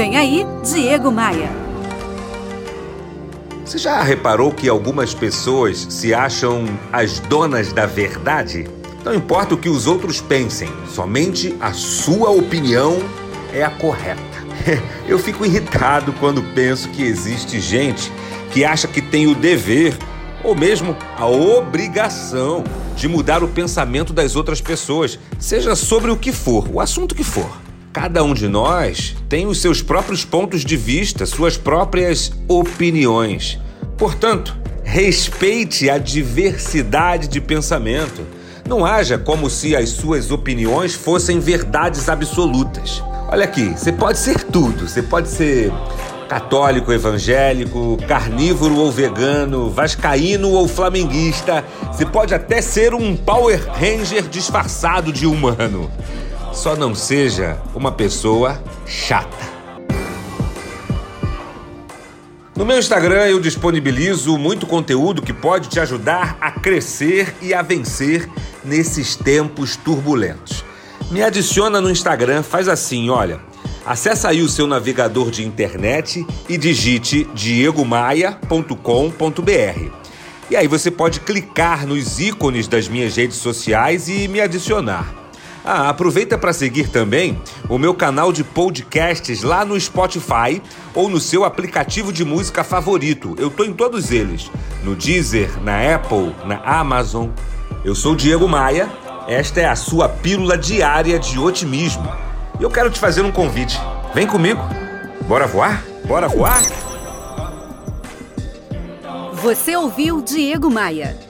Vem aí, Diego Maia. Você já reparou que algumas pessoas se acham as donas da verdade? Não importa o que os outros pensem, somente a sua opinião é a correta. Eu fico irritado quando penso que existe gente que acha que tem o dever ou mesmo a obrigação de mudar o pensamento das outras pessoas, seja sobre o que for, o assunto que for. Cada um de nós tem os seus próprios pontos de vista, suas próprias opiniões. Portanto, respeite a diversidade de pensamento. Não haja como se as suas opiniões fossem verdades absolutas. Olha aqui, você pode ser tudo. Você pode ser católico, evangélico, carnívoro ou vegano, vascaíno ou flamenguista. Você pode até ser um Power Ranger disfarçado de humano. Só não seja uma pessoa chata. No meu Instagram eu disponibilizo muito conteúdo que pode te ajudar a crescer e a vencer nesses tempos turbulentos. Me adiciona no Instagram, faz assim, olha. Acesse aí o seu navegador de internet e digite diegomaia.com.br. E aí você pode clicar nos ícones das minhas redes sociais e me adicionar. Ah, aproveita para seguir também o meu canal de podcasts lá no Spotify ou no seu aplicativo de música favorito. Eu tô em todos eles, no Deezer, na Apple, na Amazon. Eu sou Diego Maia. Esta é a sua pílula diária de otimismo. E eu quero te fazer um convite. Vem comigo. Bora voar? Bora voar? Você ouviu Diego Maia.